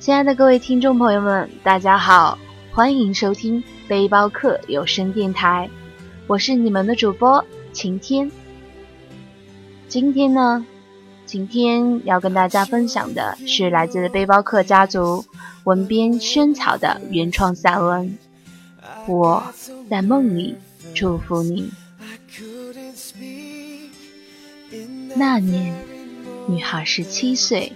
亲爱的各位听众朋友们，大家好，欢迎收听背包客有声电台，我是你们的主播晴天。今天呢，晴天要跟大家分享的是来自背包客家族文编萱草的原创散文。我在梦里祝福你。那年，女孩十七岁；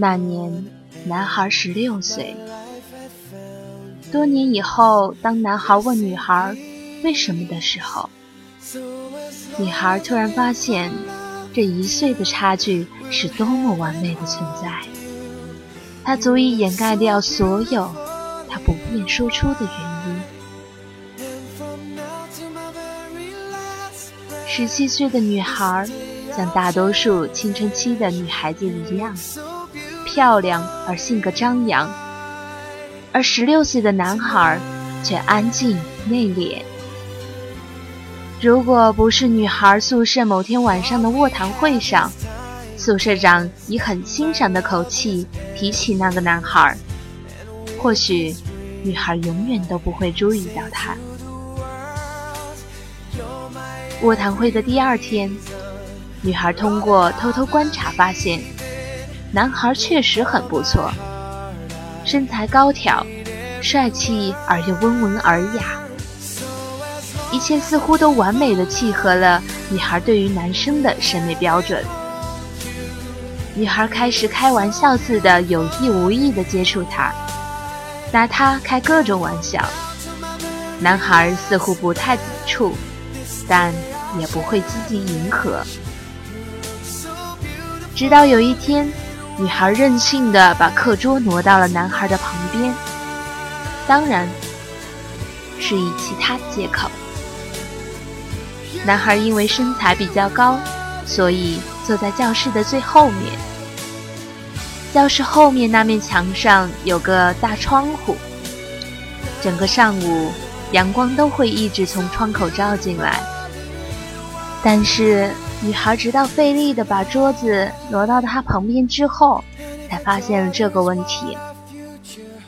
那年，男孩十六岁。多年以后，当男孩问女孩为什么的时候，女孩突然发现，这一岁的差距是多么完美的存在，它足以掩盖掉所有她不便说出的原因。十七岁的女孩，像大多数青春期的女孩子一样，漂亮而性格张扬；而十六岁的男孩却安静内敛。如果不是女孩宿舍某天晚上的卧谈会上，宿舍长以很欣赏的口气提起那个男孩，或许女孩永远都不会注意到他。卧谈会的第二天，女孩通过偷偷观察发现，男孩确实很不错，身材高挑，帅气而又温文尔雅，一切似乎都完美的契合了女孩对于男生的审美标准。女孩开始开玩笑似的有意无意的接触他，拿他开各种玩笑，男孩似乎不太抵触。但也不会积极迎合。直到有一天，女孩任性的把课桌挪到了男孩的旁边，当然是以其他借口。男孩因为身材比较高，所以坐在教室的最后面。教室后面那面墙上有个大窗户，整个上午阳光都会一直从窗口照进来。但是，女孩直到费力地把桌子挪到他旁边之后，才发现了这个问题。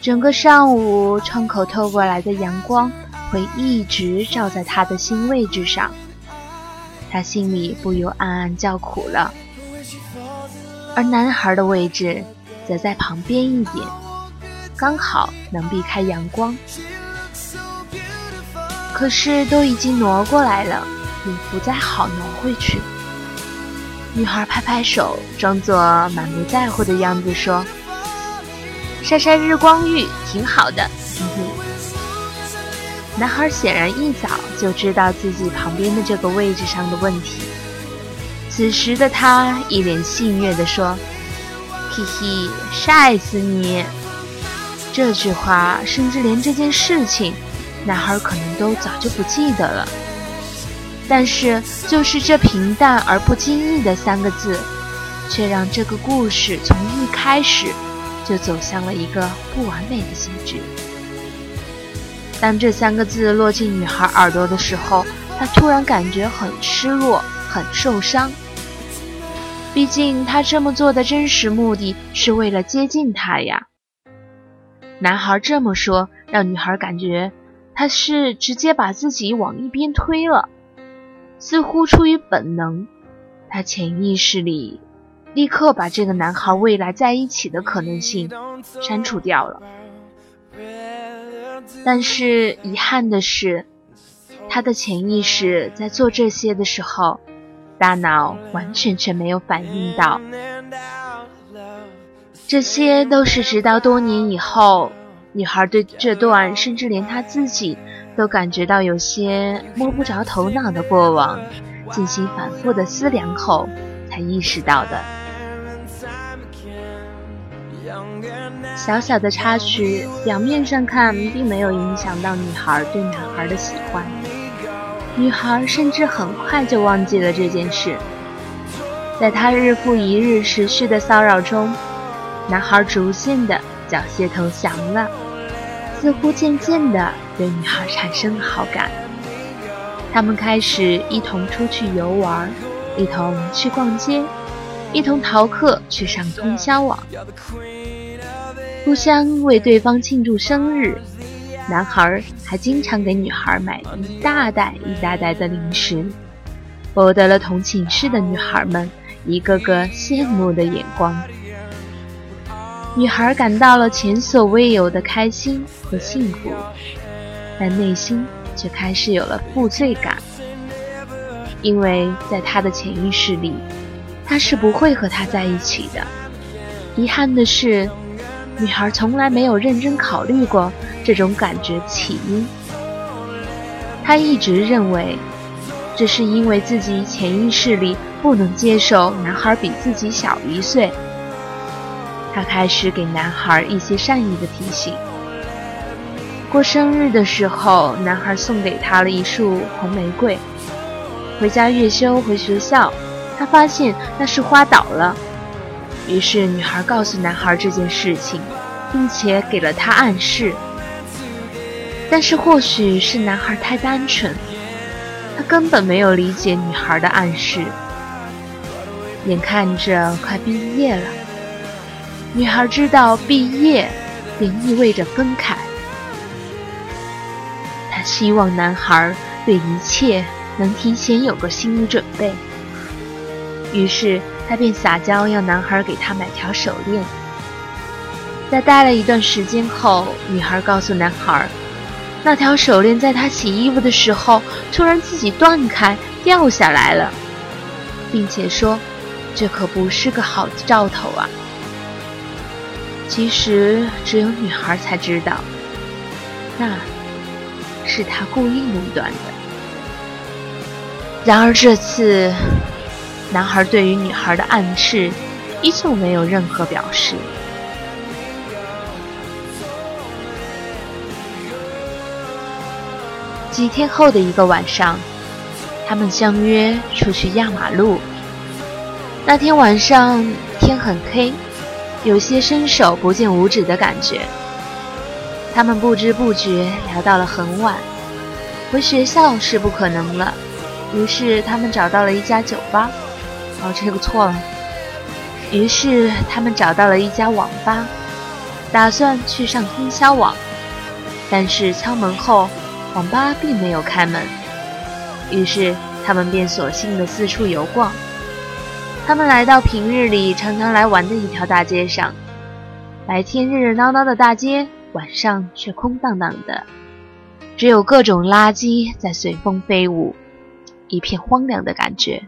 整个上午，窗口透过来的阳光会一直照在他的新位置上，他心里不由暗暗叫苦了。而男孩的位置则在旁边一点，刚好能避开阳光。可是，都已经挪过来了。也不再好挪回去。女孩拍拍手，装作满不在乎的样子说：“晒晒日光浴挺好的。”男孩显然一早就知道自己旁边的这个位置上的问题。此时的他一脸戏谑地说：“嘿嘿，晒死你！”这句话甚至连这件事情，男孩可能都早就不记得了。但是，就是这平淡而不经意的三个字，却让这个故事从一开始就走向了一个不完美的结局。当这三个字落进女孩耳朵的时候，她突然感觉很失落，很受伤。毕竟，她这么做的真实目的是为了接近他呀。男孩这么说，让女孩感觉他是直接把自己往一边推了。似乎出于本能，他潜意识里立刻把这个男孩未来在一起的可能性删除掉了。但是遗憾的是，他的潜意识在做这些的时候，大脑完全却没有反应到。这些都是直到多年以后，女孩对这段甚至连她自己。都感觉到有些摸不着头脑的过往，进行反复的思量后，才意识到的。小小的插曲，表面上看并没有影响到女孩对男孩的喜欢，女孩甚至很快就忘记了这件事。在他日复一日持续的骚扰中，男孩逐渐的缴械投降了。似乎渐渐地对女孩产生了好感，他们开始一同出去游玩，一同去逛街，一同逃课去上通宵网。互相为对方庆祝生日，男孩还经常给女孩买一大袋一大袋的零食，博得了同寝室的女孩们一个个羡慕的眼光。女孩感到了前所未有的开心和幸福，但内心却开始有了负罪感，因为在她的潜意识里，她是不会和他在一起的。遗憾的是，女孩从来没有认真考虑过这种感觉起因。她一直认为，这是因为自己潜意识里不能接受男孩比自己小一岁。他开始给男孩一些善意的提醒。过生日的时候，男孩送给他了一束红玫瑰。回家月休回学校，他发现那束花倒了。于是女孩告诉男孩这件事情，并且给了他暗示。但是或许是男孩太单纯，他根本没有理解女孩的暗示。眼看着快毕业了。女孩知道毕业便意味着分开，她希望男孩对一切能提前有个心理准备。于是她便撒娇要男孩给她买条手链。在待了一段时间后，女孩告诉男孩，那条手链在她洗衣服的时候突然自己断开掉下来了，并且说，这可不是个好兆头啊。其实只有女孩才知道，那是他故意弄断的。然而这次，男孩对于女孩的暗示依旧没有任何表示。几天后的一个晚上，他们相约出去压马路。那天晚上天很黑。有些伸手不见五指的感觉，他们不知不觉聊到了很晚。回学校是不可能了，于是他们找到了一家酒吧。哦，这个错了。于是他们找到了一家网吧，打算去上通宵网。但是敲门后，网吧并没有开门，于是他们便索性的四处游逛。他们来到平日里常常来玩的一条大街上，白天热热闹闹的大街，晚上却空荡荡的，只有各种垃圾在随风飞舞，一片荒凉的感觉。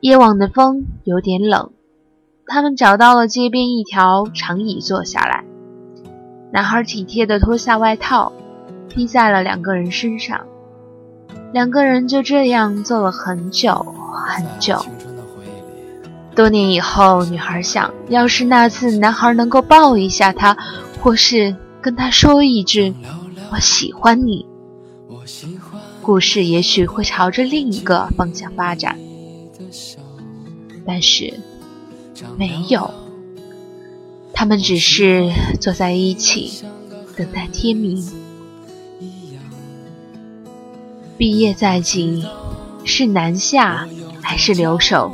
夜晚的风有点冷，他们找到了街边一条长椅坐下来，男孩体贴地脱下外套，披在了两个人身上，两个人就这样坐了很久很久。多年以后，女孩想，要是那次男孩能够抱一下她，或是跟她说一句“我喜欢你”，故事也许会朝着另一个方向发展。但是，没有，他们只是坐在一起，等待天明。毕业在即，是南下还是留守？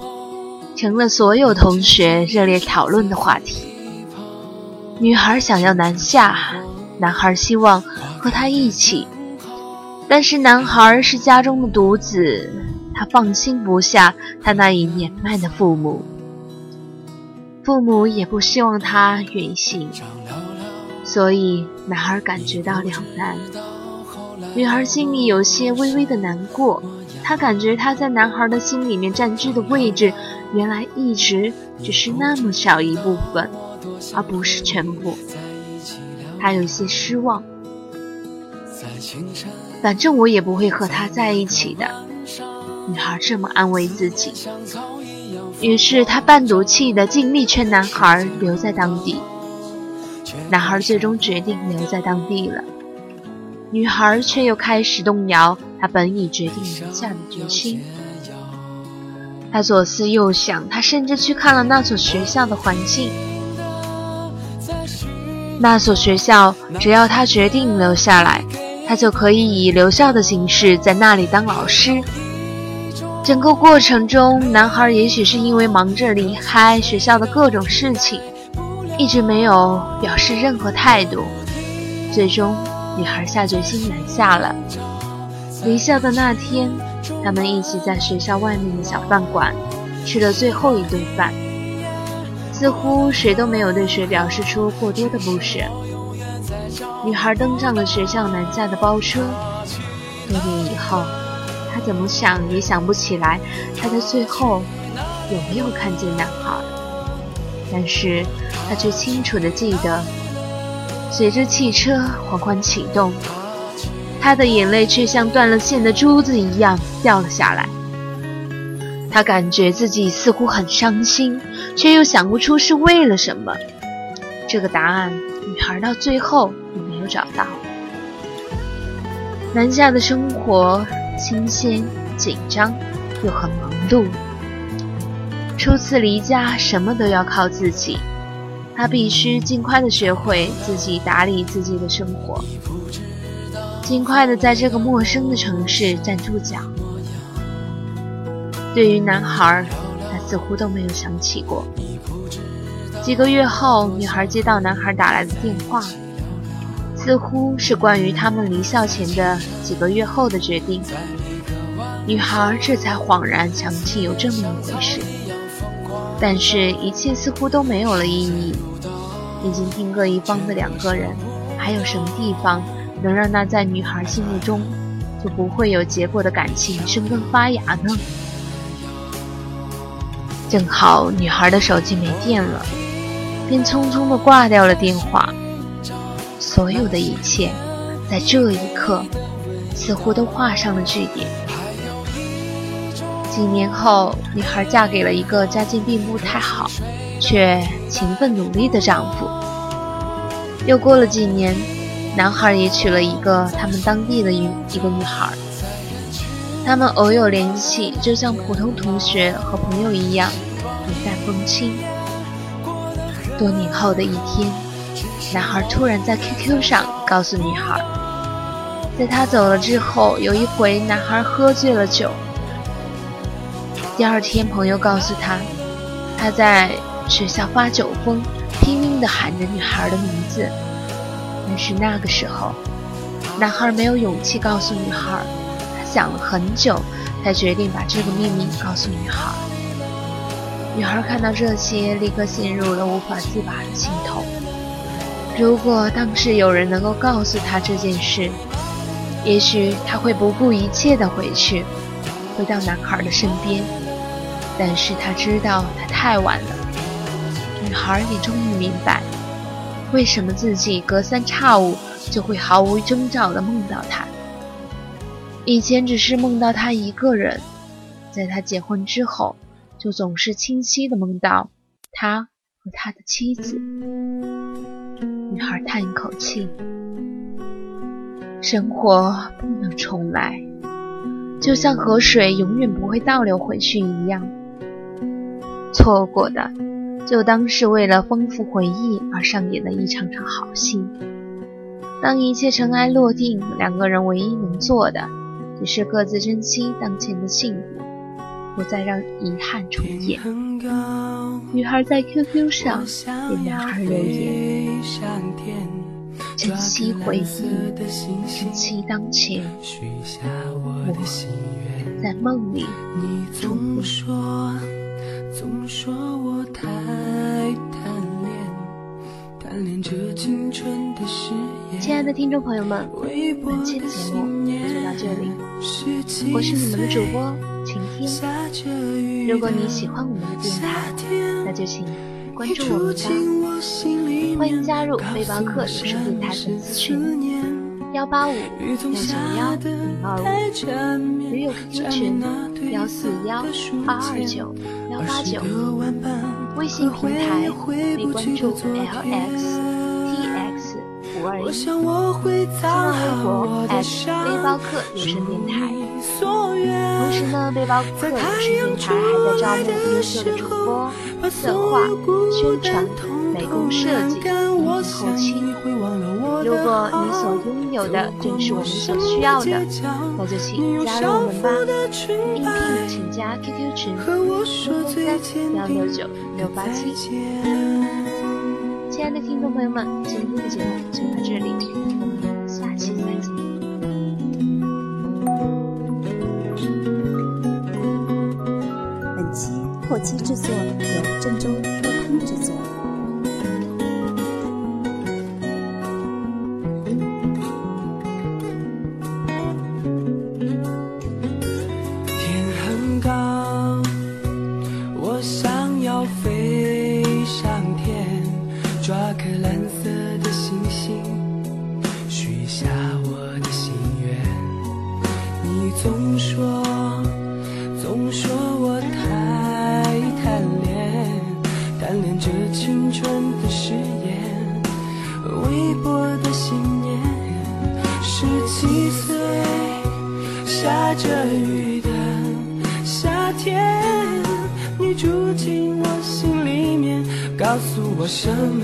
成了所有同学热烈讨论的话题。女孩想要南下，男孩希望和她一起，但是男孩是家中的独子，他放心不下他那已年迈的父母，父母也不希望他远行，所以男孩感觉到两难。女孩心里有些微微的难过，她感觉她在男孩的心里面占据的位置。原来一直只是那么少一部分，而不是全部。他有些失望。反正我也不会和他在一起的。女孩这么安慰自己。于是她半赌气的尽力劝男孩留在当地。男孩最终决定留在当地了。女孩却又开始动摇她本已决定留下的决心。她左思右想，她甚至去看了那所学校的环境。那所学校，只要她决定留下来，她就可以以留校的形式在那里当老师。整个过程中，男孩也许是因为忙着离开学校的各种事情，一直没有表示任何态度。最终，女孩下决心南下了。离校的那天，他们一起在学校外面的小饭馆吃了最后一顿饭，似乎谁都没有对谁表示出过多的不舍。女孩登上了学校南下的包车，多年以后。她怎么想也想不起来，她在最后有没有看见男孩？但是她却清楚地记得，随着汽车缓缓启动，他的眼泪却像断了线的珠子一样掉了下来。他感觉自己似乎很伤心，却又想不出是为了什么。这个答案，女孩到最后也没有找到。南下的生活。新鲜、紧张，又很忙碌。初次离家，什么都要靠自己。他必须尽快的学会自己打理自己的生活，尽快的在这个陌生的城市站住脚。对于男孩，他似乎都没有想起过。几个月后，女孩接到男孩打来的电话。似乎是关于他们离校前的几个月后的决定，女孩这才恍然想起有这么一回事。但是，一切似乎都没有了意义。已经天各一方的两个人，还有什么地方能让那在女孩心目中就不会有结果的感情生根发芽呢？正好女孩的手机没电了，便匆匆地挂掉了电话。所有的一切，在这一刻，似乎都画上了句点。几年后，女孩嫁给了一个家境并不太好，却勤奋努力的丈夫。又过了几年，男孩也娶了一个他们当地的一一个女孩。他们偶有联系，就像普通同学和朋友一样，云淡风轻。多年后的一天。男孩突然在 QQ 上告诉女孩，在他走了之后，有一回男孩喝醉了酒。第二天，朋友告诉他，他在学校发酒疯，拼命地喊着女孩的名字。但是那个时候，男孩没有勇气告诉女孩，他想了很久，才决定把这个秘密告诉女孩。女孩看到这些，立刻陷入了无法自拔的心痛。如果当时有人能够告诉他这件事，也许他会不顾一切的回去，回到男孩的身边。但是他知道他太晚了。女孩也终于明白，为什么自己隔三差五就会毫无征兆的梦到他。以前只是梦到他一个人，在他结婚之后，就总是清晰的梦到他和他的妻子。女孩叹一口气，生活不能重来，就像河水永远不会倒流回去一样。错过的，就当是为了丰富回忆而上演的一场场好戏。当一切尘埃落定，两个人唯一能做的，只是各自珍惜当前的幸福。不再让遗憾重演。女孩在 QQ 上给男孩留言：珍惜回忆，珍惜当前。我在梦里总说，总说我太贪恋，贪恋这青春的誓言。亲爱的听众朋友们，本期的节目就到这里，我是你们的主播。如果你喜欢我们的电台，那就请关注我们吧。欢迎加入背包客有声电台粉丝群：幺八五六九幺零二五，驴友 QQ 群：幺四幺二二九幺八九。微信平台可关注 LXTX 五二一，新浪微博背包客有声电台。同时呢，背包客有声电台还在招募优秀的主播、策划、宣传、美工设计以及后期。如果你所拥有的正是我们所需要的，那就请加入我们吧。应聘请加 QQ 群：三三幺六九六八七。亲爱的听众朋友们，今天的节目就到这里，我们下期再见。本期后期制作由郑州多空制作。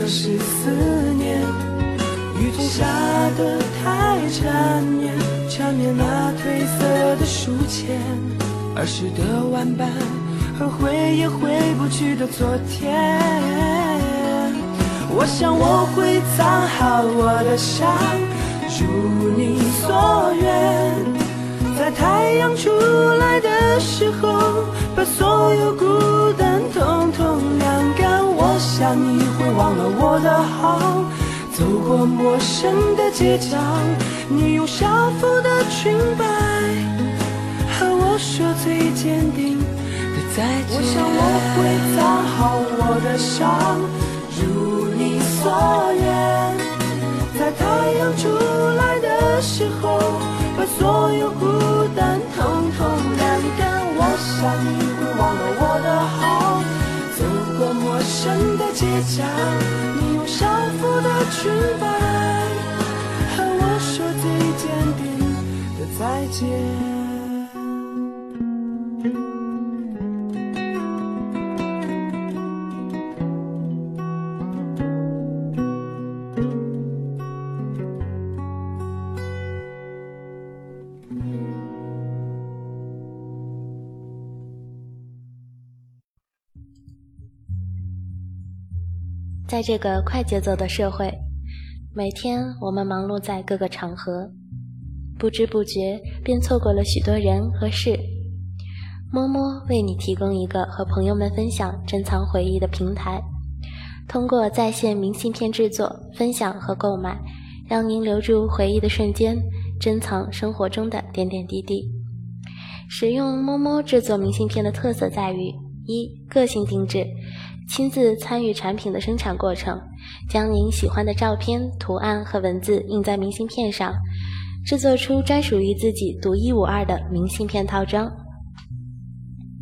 是思念。雨中下的太缠绵，缠绵那褪色的书签，儿时的玩伴和回也回不去的昨天。我想我会藏好我的伤，如你所愿。在太阳出来的时候，把所有孤单统统晾干。我想你忘了我的好，走过陌生的街角，你用校服的裙摆和我说最坚定的再见。我想我会藏好我的伤，如你所愿。在太阳出来的时候，把所有孤单统统晾干。我想你会忘了我的好，过陌生的街角，你用校服的裙摆和我说最坚定的再见。在这个快节奏的社会，每天我们忙碌在各个场合，不知不觉便错过了许多人和事。摸摸为你提供一个和朋友们分享、珍藏回忆的平台，通过在线明信片制作、分享和购买，让您留住回忆的瞬间，珍藏生活中的点点滴滴。使用摸摸制作明信片的特色在于：一、个性定制。亲自参与产品的生产过程，将您喜欢的照片、图案和文字印在明信片上，制作出专属于自己独一无二的明信片套装。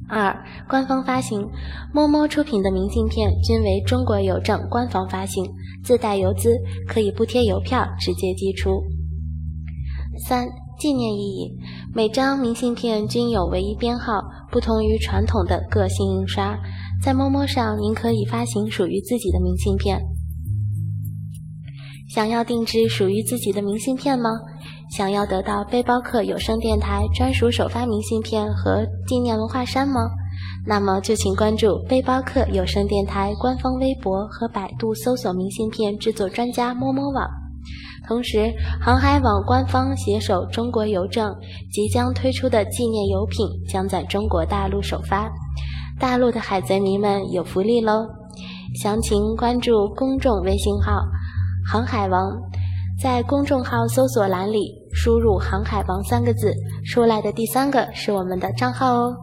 二、官方发行，摸摸出品的明信片均为中国邮政官方发行，自带邮资，可以不贴邮票直接寄出。三、纪念意义，每张明信片均有唯一编号，不同于传统的个性印刷。在陌陌上，您可以发行属于自己的明信片。想要定制属于自己的明信片吗？想要得到背包客有声电台专属首发明信片和纪念文化衫吗？那么就请关注背包客有声电台官方微博和百度搜索“明信片制作专家摸摸网”。同时，航海网官方携手中国邮政即将推出的纪念邮品将在中国大陆首发。大陆的海贼迷们有福利喽！详情关注公众微信号“航海王”，在公众号搜索栏里输入“航海王”三个字，出来的第三个是我们的账号哦。